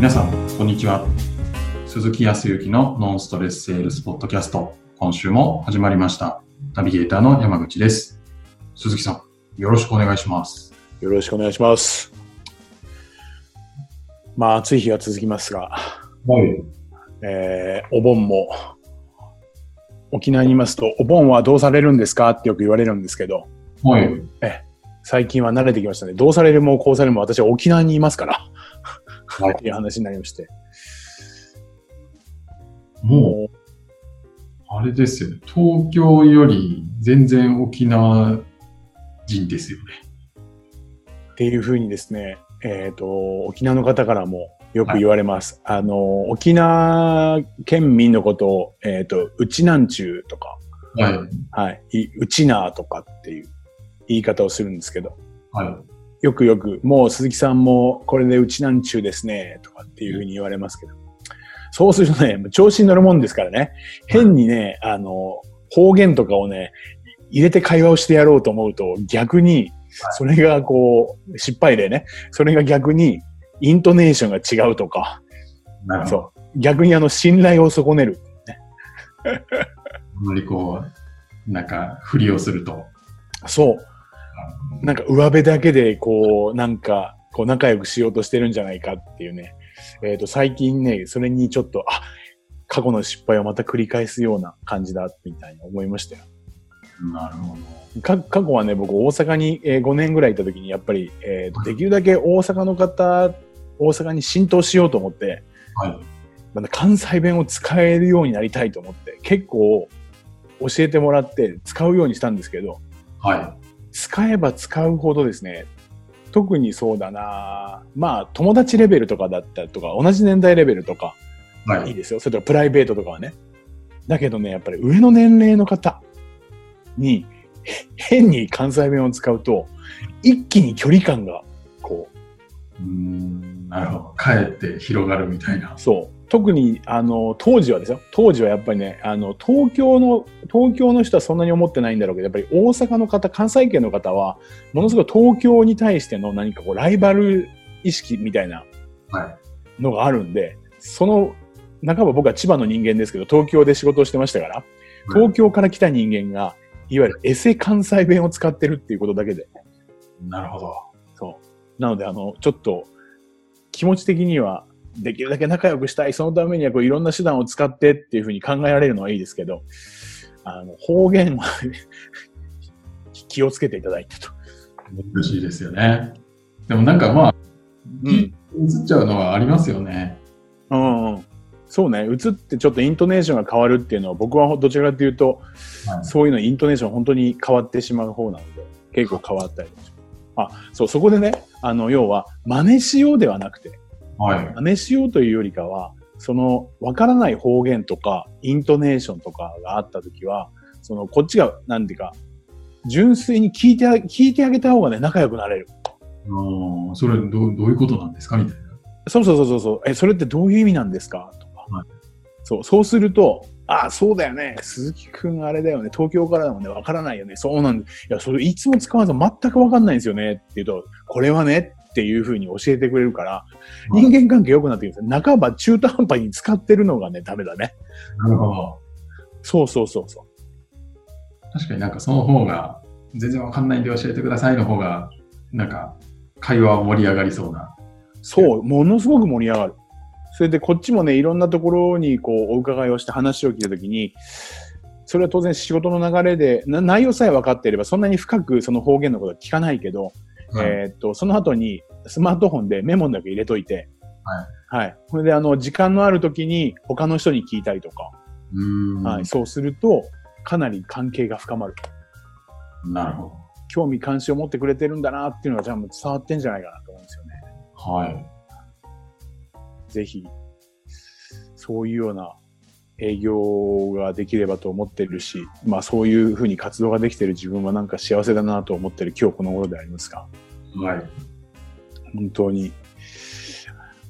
皆さん、こんにちは。鈴木康之のノンストレスセールスポッドキャスト。今週も始まりました。ナビゲーターの山口です。鈴木さん、よろしくお願いします。よろしくお願いします。まあ、暑い日が続きますが、はい。えーお盆も、沖縄にいますと、お盆はどうされるんですか？ってよく言われるんですけど、はい。最近は慣れてきましたね。どうされるもこうされるも私は沖縄にいますから、はいっていう話になりまして。もう、あれですよね。東京より全然沖縄人ですよね。っていうふうにですね、えっ、と、沖縄の方からもよく言われます。あの、沖縄県民のことを、えっ、と、うちなんちゅうとか、はい。はい、いうちなーとかっていう言い方をするんですけど、はい。よくよく、もう鈴木さんもこれでうちなんちゅうですね、とかっていうふうに言われますけど、そうするとね、調子に乗るもんですからね、変にね、あの、方言とかをね、入れて会話をしてやろうと思うと、逆に、それがこう、失敗例ね、それが逆に、イントネーションが違うとか、なるほど。そう、逆にあの、信頼を損ねる。あんまりこう、なんか、ふりをすると。そう、なんか上辺だけでこう、なんか、こう仲良くしようとしてるんじゃないかっていうね。えっ、と、最近ね、それにちょっと、あ、過去の失敗をまた繰り返すような感じだ、みたいに思いましたよ。なるほど。か過去はね、僕大阪に、えー5年ぐらいいた時に、やっぱり、えーとできるだけ大阪の方、大阪に浸透しようと思って、はい。また関西弁を使えるようになりたいと思って、結構教えてもらって使うようにしたんですけど、は使えば使うほどですね、特にそうだなまあ、友達レベルとかだったりとか、同じ年代レベルとか、い。はいい。いですよ。それとかプライベートとかはね。だけどね、やっぱり上の年齢の方に、へ変に関西弁を使うと、一気に距離感が、こうーん、なるほど。かえって広がるみたいなう、。そう。特に、あの、当時はですよ。当時はやっぱりね、あの、東京の、東京の人はそんなに思ってないんだろうけど、やっぱり大阪の方、関西圏の方は、ものすごい東京に対しての何かこう、ライバル意識みたいなはい。のがあるんで、その、半ば僕は千葉の人間ですけど、東京で仕事をしてましたから、東京から来た人間が、いわゆるエセ関西弁を使ってるっていうことだけで、なるほど。そう。なので、あの、ちょっと、気持ち的には、できるだけ仲良くしたい、そのためにはこういろんな手段を使ってっていうふうに考えられるのはいいですけど、あの、方言は気をつけていただいてと。難しいですよね。でもなんかまあ、うん。映っちゃうのはありますよね。うんうん。そうね。映ってちょっとイントネーションが変わるっていうのは、僕はどちらかというと、はいそういうのイントネーション本当に変わってしまう方なので、結構変わったりあ、そう、そこでね、あの、要は、真似しようではなくて、はい。真似しようというよりかは、その、わからない方言とか、イントネーションとかがあったときは、その、こっちが、なんていうか、純粋に聞いてあ、聞いてあげた方がね、仲良くなれる。あーそれどう、どういうことなんですか？みたいな。そうそうそうそうそう。え、それってどういう意味なんですか？とか。はいそう、そうすると、ああ、そうだよね。鈴木くんあれだよね。東京からだもんね。わからないよね。そうなんです。いや、それいつも使わず全くわかんないんですよね。って言うと、これはねっていうふうに教えてくれるから、はい人間関係良くなってくるんですよ。半ば中途半端に使ってるのがね、ダメだね。なるほど。そうそうそうそう。確かになんかその方が、全然わかんないんで教えてくださいの方が、なんか、会話は盛り上がりそうな。そう、ものすごく盛り上がる。それでこっちもね、いろんなところにこうお伺いをして話を聞いたときに、それは当然仕事の流れで、な内容さえ分かっていればそんなに深くその方言のことは聞かないけど、はいえーっと、その後にスマートフォンでメモだけ入れといて、はい。はい。それであの、時間のある時に他の人に聞いたりとか、う。はい。そうすると、かなり関係が深まる。なるほ興味関心を持ってくれてるんだなっていうのがじゃあもう伝わってんじゃないかなと思うんですよね。ど。はい。ぜひ、そういうような営業ができればと思ってるし、まあそういうふうに活動ができてる自分はなんか幸せだなと思ってる今日この頃でありますが、はい。本当に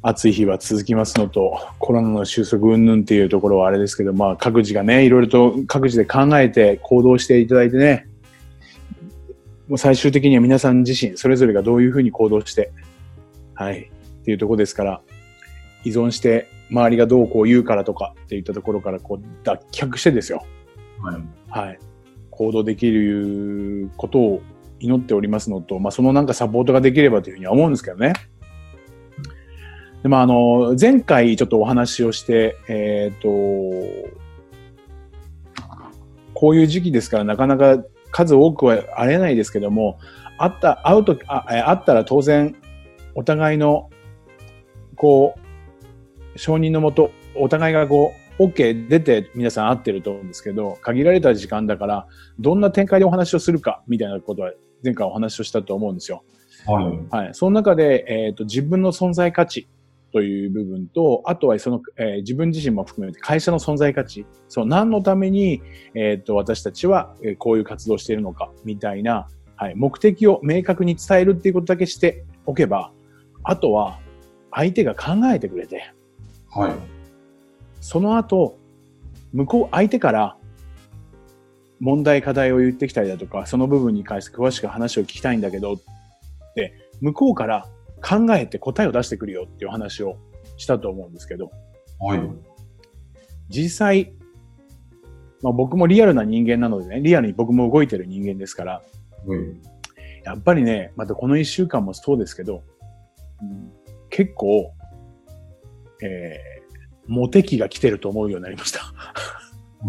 暑い日は続きますのと、コロナの収束云々っていうところはあれですけど、まあ各自がね、いろいろと各自で考えて行動していただいてね、もう最終的には皆さん自身、それぞれがどういうふうに行動して、はい、っていうところですから、依存して周りがどうこう言うからとかっていったところからこう脱却してですよ。はい。はい。行動できることを祈っておりますのと、まあ、そのなんかサポートができればというふうには思うんですけどね。でもあの、前回ちょっとお話をして、えっ、と、こういう時期ですからなかなか数多くは会えないですけども、会った、会うと、あえ会ったら当然お互いの、こう、承認のもと、お互いがこう、OK 出て皆さん会ってると思うんですけど、限られた時間だから、どんな展開でお話をするか、みたいなことは前回お話をしたと思うんですよ。はい。はい。その中で、えっ、と、自分の存在価値という部分と、あとはその、えー自分自身も含めて会社の存在価値、そう、何のために、えっ、と、私たちは、えーこういう活動をしているのか、みたいな、はい、目的を明確に伝えるっていうことだけしておけば、あとは、相手が考えてくれて、はい。その後、向こう、相手から問題、課題を言ってきたりだとか、その部分に関して詳しく話を聞きたいんだけど、って、向こうから考えて答えを出してくるよっていう話をしたと思うんですけど、はい。実際、まあ僕もリアルな人間なのでね、リアルに僕も動いてる人間ですから、はい。やっぱりね、またこの一週間もそうですけど、うん結構、えー、モテ期が来てると思うようになりました。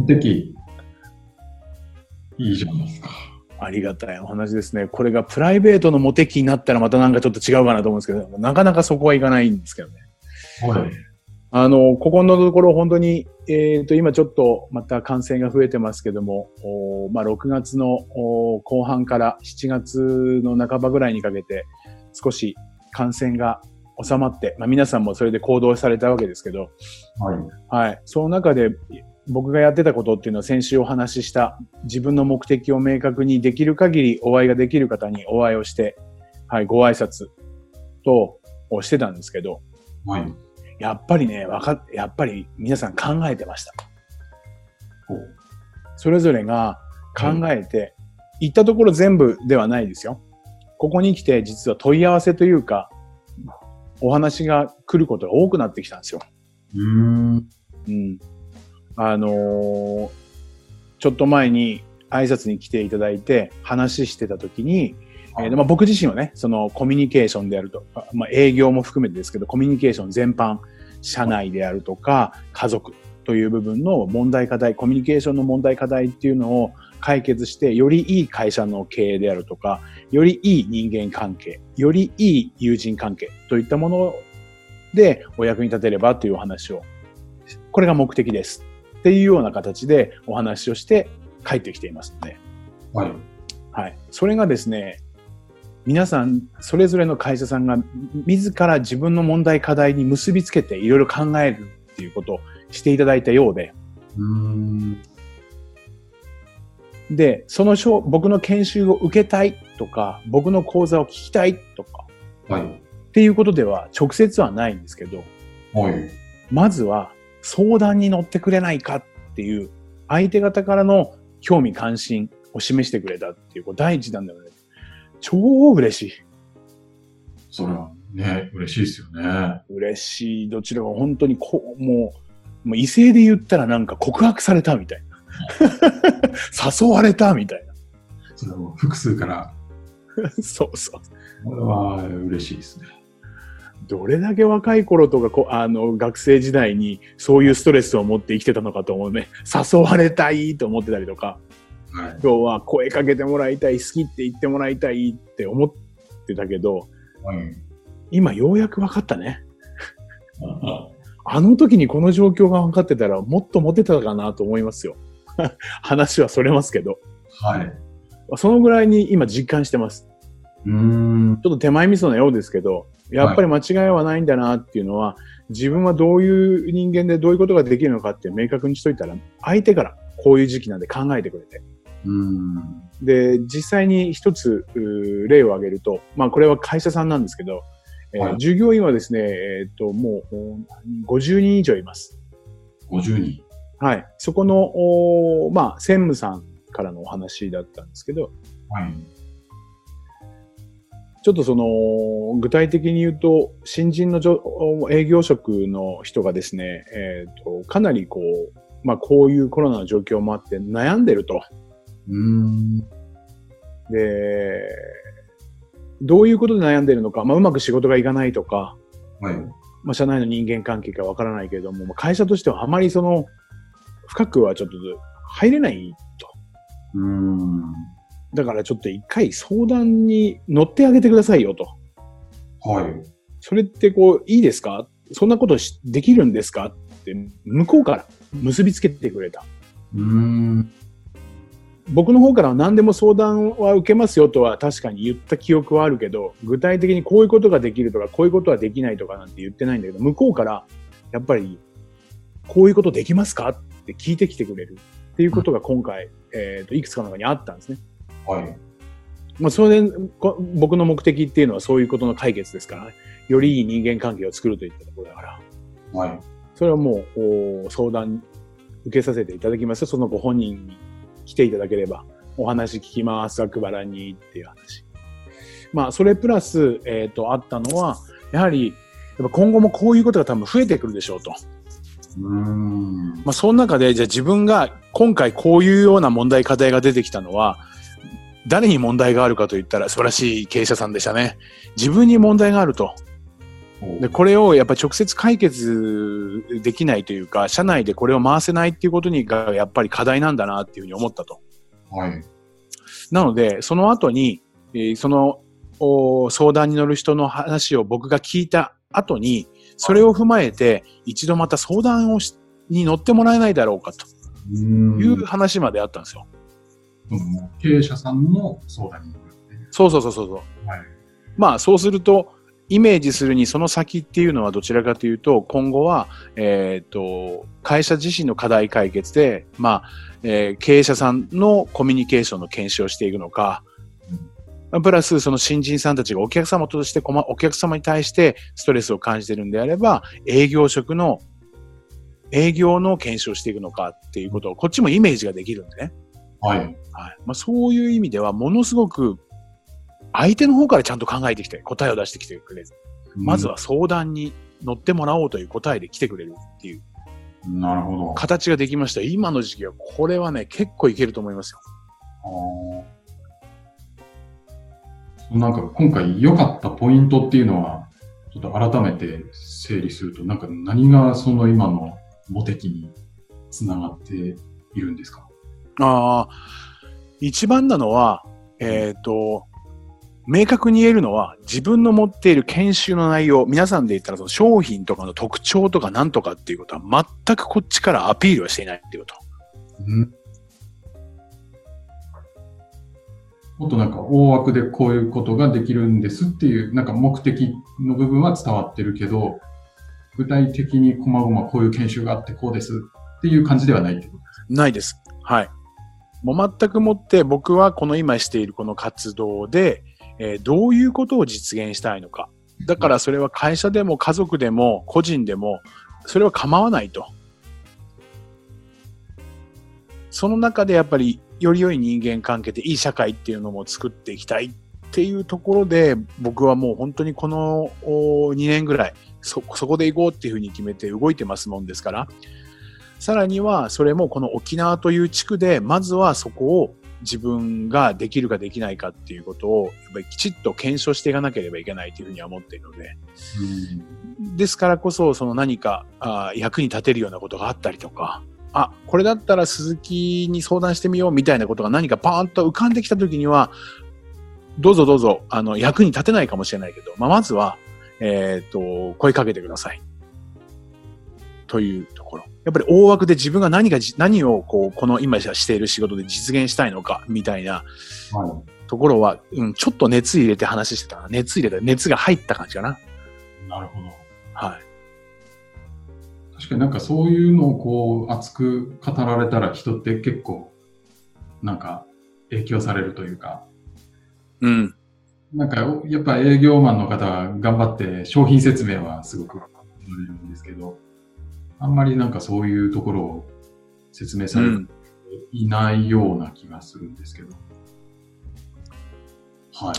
敵。いいじゃないですか。ありがたいお話ですね。これがプライベートのモテ期になったらまたなんかちょっと違うかなと思うんですけど、なかなかそこはいかないんですけどね。はい。あの、ここのところ本当に、えっ、と、今ちょっとまた感染が増えてますけども、おまあ、6月のお後半から7月の半ばぐらいにかけて、少し感染が収まって、まあ、皆さんもそれで行動されたわけですけど、はい。はい。その中で僕がやってたことっていうのは先週お話しした自分の目的を明確にできる限りお会いができる方にお会いをして、はい、ご挨拶とをしてたんですけど、はい。やっぱりね、わかっ、やっぱり皆さん考えてました。それぞれが考えて、言ったところ全部ではないですよ。ここに来て実は問い合わせというか、お話が来ることが多くなってきたんですよ。うーん。うん。あのーちょっと前に挨拶に来ていただいて話してた時に、えーでまあ、僕自身はね、そのコミュニケーションであるとか、まあ、営業も含めてですけど、コミュニケーション全般、社内であるとか、家族という部分の問題課題、コミュニケーションの問題課題っていうのを解決して、よりいい会社の経営であるとか、よりいい人間関係、よりいい友人関係といったものでお役に立てればというお話を、これが目的です。っていうような形でお話をして帰ってきていますので、はい。はい。それがですね、皆さん、それぞれの会社さんが自ら自分の問題課題に結びつけていろいろ考えるっていうことをしていただいたようで、う。で、そのしょ僕の研修を受けたいとか、僕の講座を聞きたいとか、はい。っていうことでは直接はないんですけど、はい。まずは相談に乗ってくれないかっていう相手方からの興味関心を示してくれたっていう、第一弾だよね。超嬉しい。それはね、嬉しいですよね。嬉しい。どちらか本当にこう、もう、もう異性で言ったらなんか告白されたみたいな。誘われたみたいそれを複数から、な。そうそう。これは嬉しいですね。どれだけ若い頃とかこう、あの、学生時代にそういうストレスを持って生きてたのかと思うね。誘われたいと思ってたりとか、はい。今日は声かけてもらいたい、好きって言ってもらいたいって思ってたけど、はい。今ようやく分かったね。あの時にこの状況が分かってたらもっとモテたかなと思いますよ。話はそれますけど。はい。そのぐらいに今実感してます。うーん。ちょっと手前味噌のようですけど、やっぱり間違いはないんだなっていうのは、自分はどういう人間でどういうことができるのかって明確にしといたら、相手からこういう時期なんで考えてくれて。うーん。で、実際に一つ例を挙げると、まあこれは会社さんなんですけど、えーはい従業員はですね、えっ、と、もうお50人以上います。50人。はい。そこの、おまあ、専務さんからのお話だったんですけど、はい。ちょっとその、具体的に言うと、新人のじょ営業職の人がですね、えっ、と、かなりこう、まあこういうコロナの状況もあって悩んでると。うん。で、どういうことで悩んでるのか、まあうまく仕事がいかないとか、はい。まあ社内の人間関係かわからないけれども、まあ会社としてはあまりその、深くはちょっと入れないと。うん。だからちょっと一回相談に乗ってあげてくださいよと。はい。それってこう、いいですか？そんなことしできるんですか？って、向こうから結びつけてくれた。うん。僕の方からは何でも相談は受けますよとは確かに言った記憶はあるけど、具体的にこういうことができるとか、こういうことはできないとかなんて言ってないんだけど、向こうから、やっぱり、こういうことできますかって聞いてきてくれるっていうことが今回、えっ、と、いくつかの中にあったんですね。はい。まあ、それで、こ僕の目的っていうのはそういうことの解決ですからね。よりいい人間関係を作るといったところだから。はい。それはもう、お相談受けさせていただきますそのご本人に来ていただければ、お話聞きます、ざくばらにっていう話。まあ、それプラス、えっ、と、あったのは、やはり、やっぱ今後もこういうことが多分増えてくるでしょうと。うん。まあ、その中で、じゃあ自分が今回こういうような問題、課題が出てきたのは、誰に問題があるかと言ったら素晴らしい経営者さんでしたね。自分に問題があると。で、これをやっぱ直接解決できないというか、社内でこれを回せないっていうことにがやっぱり課題なんだなっていうふうに思ったと。はい。なので、その後に、えーそのお相談に乗る人の話を僕が聞いた後に、それを踏まえて、一度また相談をしに乗ってもらえないだろうかとうんいう話まであったんですよ。経営者さんの相談に乗るっていう。そうそうそうそうそう。はい。まあ、そうすると、イメージするにその先っていうのはどちらかというと、今後は、えっ、と、会社自身の課題解決で、まあ、えー経営者さんのコミュニケーションの検証をしていくのか、プラスその新人さんたちがお客様として困、お客様に対してストレスを感じてるんであれば、営業職の、営業の検証をしていくのかっていうことを、こっちもイメージができるんでね。はい。はい。まあ、そういう意味では、ものすごく、相手の方からちゃんと考えてきて、答えを出してきてくれる。まずは相談に乗ってもらおうという答えで来てくれるっていううん。なるほど。形ができました。今の時期は、これはね、結構いけると思いますよ。なんか今回良かったポイントっていうのは、ちょっと改めて整理すると、なんか何がその今のモテ期につながっているんですか？ああ、一番なのは、えっ、と、明確に言えるのは、自分の持っている研修の内容、皆さんで言ったらその商品とかの特徴とかなんとかっていうことは全くこっちからアピールはしていないっていうこと。うん。もっとなんか大枠でこういうことができるんですっていう、なんか目的の部分は伝わってるけど、具体的に細々こういう研修があってこうですっていう感じではないってことですないです。はい。もう全くもって僕はこの今しているこの活動で、えーどういうことを実現したいのか。だからそれは会社でも家族でも個人でも、それは構わないと。その中でやっぱりより良い人間関係でいい社会っていうのも作っていきたいっていうところで僕はもう本当にこの2年ぐらいそ、そこで行こうっていうふうに決めて動いてますもんですから、さらには、それもこの沖縄という地区で、まずはそこを自分ができるかできないかっていうことを、やっぱりきちっと検証していかなければいけないというふうには思っているので、ですからこそ、その何かあー役に立てるようなことがあったりとか、あ、これだったら鈴木に相談してみようみたいなことが何かパーンと浮かんできたときには、どうぞどうぞ、あの、役に立てないかもしれないけど、まあ、まずは、えっ、と、声かけてください。というところ。やっぱり大枠で自分が何がじ、何をこう、この今している仕事で実現したいのか、みたいなはところは、うん、ちょっと熱入れて話してたな。熱入れた、熱が入った感じかな。い。なるほど。はい。確かになんかそういうのをこう熱く語られたら人って結構なんか影響されるというか、うん。なんかやっぱ営業マンの方は頑張って商品説明はすごく乗れるんですけど、あんまりなんかそういうところを説明されてうん。いないような気がするんですけど。はい。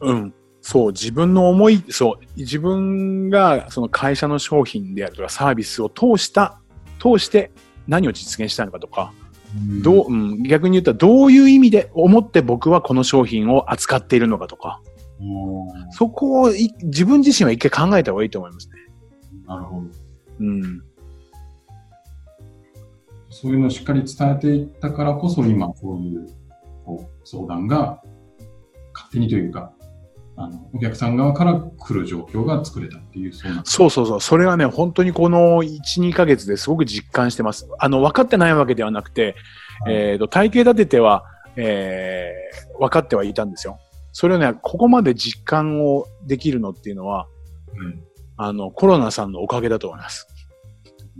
うん。そう、自分の思い、そう、自分がその会社の商品であるとかサービスを通した、通して何を実現したのかとか、どう、うん、逆に言ったらどういう意味で思って僕はこの商品を扱っているのかとか、うんそこをい自分自身は一回考えた方がいいと思いますね。なるほど。うん。そういうのをしっかり伝えていったからこそ、今、こういうこう相談が勝手にというか、あのお客さん側から来る状況が作れたっていう、そうそうそうそう。それはね、本当にこの1、2ヶ月ですごく実感してます。あの、分かってないわけではなくて、はいえっ、と、体系立てては、えー、分かってはいたんですよ。それをね、ここまで実感をできるのっていうのは、うんあの、コロナさんのおかげだと思います。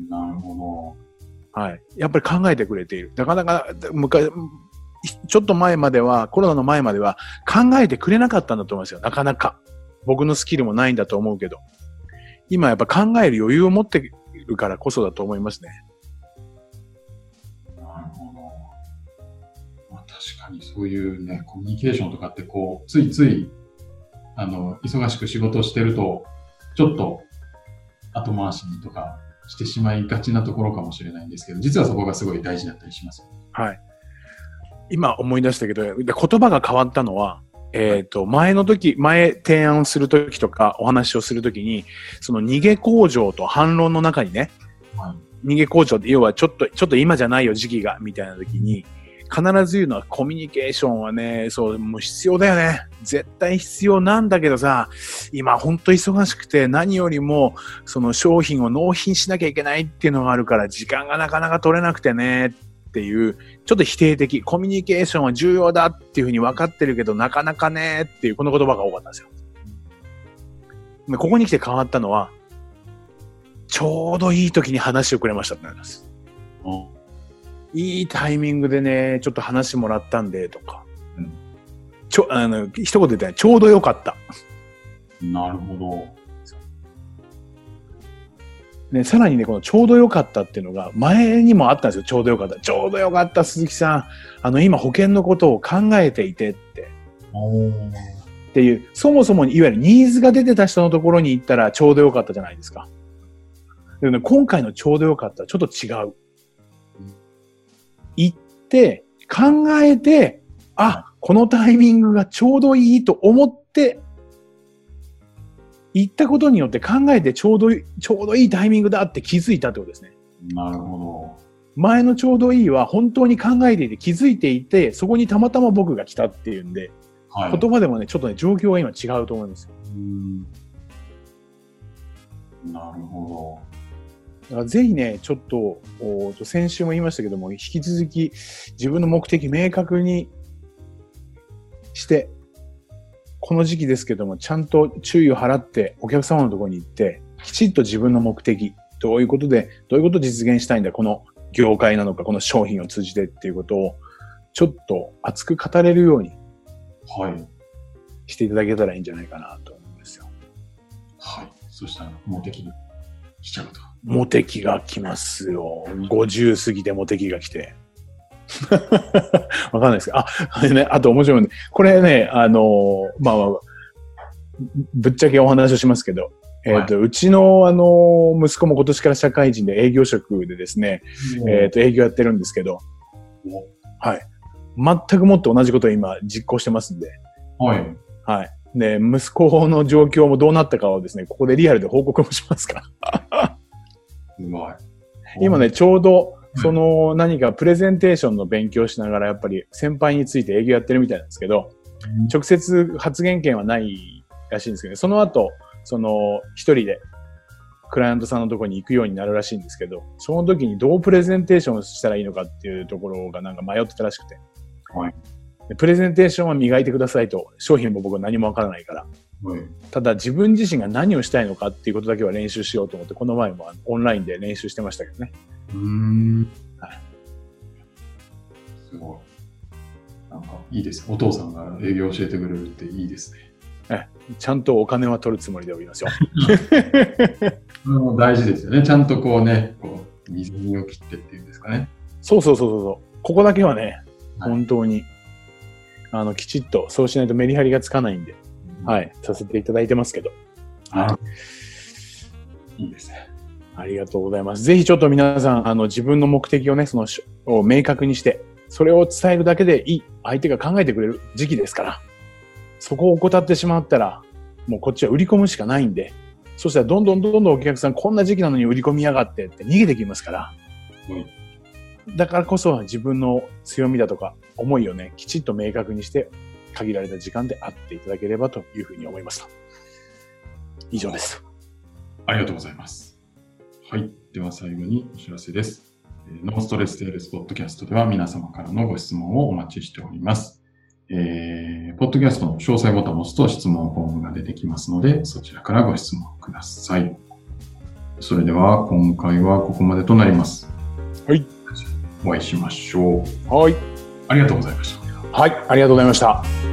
なるほはい。やっぱり考えてくれている。なかなか、昔、ちょっと前までは、コロナの前までは考えてくれなかったんだと思いますよ。なかなか。僕のスキルもないんだと思うけど。今やっぱ考える余裕を持ってるからこそだと思いますね。なるほど。まあ、確かにそういうね、コミュニケーションとかってこう、ついつい、あの、忙しく仕事してると、ちょっと後回しにとかしてしまいがちなところかもしれないんですけど、実はそこがすごい大事だったりします。はい。今思い出したけど、で言葉が変わったのは、えっ、と、前の時、前提案をする時とかお話をする時に、その逃げ工場と反論の中にね、はい。逃げ工場って要はちょっと、ちょっと今じゃないよ時期が、みたいな時に、必ず言うのはコミュニケーションはね、そう、もう必要だよね。絶対必要なんだけどさ、今ほんと忙しくて何よりもその商品を納品しなきゃいけないっていうのがあるから時間がなかなか取れなくてねっていう、ちょっと否定的、コミュニケーションは重要だっていうふうに分かってるけどなかなかねっていうこの言葉が多かったんですよ。ここに来て変わったのは、ちょうどいい時に話をくれましたってなります。いいタイミングでね、ちょっと話もらったんで、とか。うんちょ、あの、一言で言ったら、ちょうどよかった。なるほど。ね、さらにね、このちょうどよかったっていうのが、前にもあったんですよ、ちょうどよかった。ちょうどよかった、鈴木さん。あの、今保険のことを考えていてって。おっていう、そもそもいわゆるニーズが出てた人のところに行ったらちょうどよかったじゃないですか。でもね、今回のちょうどよかったはちょっと違う。行って、考えて、あ、このタイミングがちょうどいいと思って、行ったことによって考えてちょうどいい、ちょうどいいタイミングだって気づいたってことですね。なるほ前のちょうどいいは本当に考えていて気づいていて、そこにたまたま僕が来たっていうんで、ど。はい。言葉でもね、ちょっとね、状況が今違うと思いますよ。うんなるほだからぜひね、ちょっと、先週も言いましたけども、引き続き自分の目的明確にして、この時期ですけども、ちゃんと注意を払ってお客様のところに行って、きちっと自分の目的、どういうことで、どういうことを実現したいんだ、この業界なのか、この商品を通じてっていうことを、ちょっと熱く語れるようにど。はい。していただけたらいいんじゃないかなと思うんですよ。はい。そしたら、モテキに来ちゃうと。モテ期が来ますよ。50過ぎてモテ期が来て。わかんないですかあ、ね、あと面白いね。これね、あのーまあまあ、ぶっちゃけお話をしますけど、えっ、と、うちの、あのー息子も今年から社会人で営業職でですね、えっ、と、営業やってるんですけど、おはい。全くもって同じことを今実行してますんで、はい。はい。で、息子の状況もどうなったかをですね、ここでリアルで報告もしますから。すごい。今ね、ちょうど、その何かプレゼンテーションの勉強しながらやっぱり先輩について営業やってるみたいなんですけど、うん直接発言権はないらしいんですけど、その後、その一人でクライアントさんのところに行くようになるらしいんですけど、その時にどうプレゼンテーションをしたらいいのかっていうところがなんか迷ってたらしくて。はいでプレゼンテーションは磨いてくださいと、商品も僕は何もわからないから。はい。ただ自分自身が何をしたいのかっていうことだけは練習しようと思って、この前もオンラインで練習してましたけどね。うーん。はいすごい。なんか、いいです。お父さんが営業教えてくれるっていいですね。ちゃんとお金は取るつもりでおりますよ。それも大事ですよね。ちゃんとこうね、こう、水を切ってっていうんですかね。そうそうそうそうそう。ここだけはね、はい本当に、あの、きちっと、そうしないとメリハリがつかないんで。はい、させていただいてますけど。いいですね。ありがとうございます。ぜひちょっと皆さん、あの、自分の目的をね、その、しを明確にして、それを伝えるだけでいい。相手が考えてくれる時期ですから。そこを怠ってしまったら、もうこっちは売り込むしかないんで、そしたらどんどんどんどんお客さん、こんな時期なのに売り込みやがってって逃げてきますから。はいだからこそ自分の強みだとか思いをね、きちっと明確にして、限られた時間で会っていただければというふうに思いました。以上です。ありがとうございます。はい。では最後にお知らせです。えーノーストレステールスポッドキャストでは皆様からのご質問をお待ちしております。えー、ポッドキャストの詳細ボタンを押すと質問フォームが出てきますので、そちらからご質問ください。それでは今回はここまでとなります。はい。お会いしましょう。はい。ありがとうございました。はい、ありがとうございました。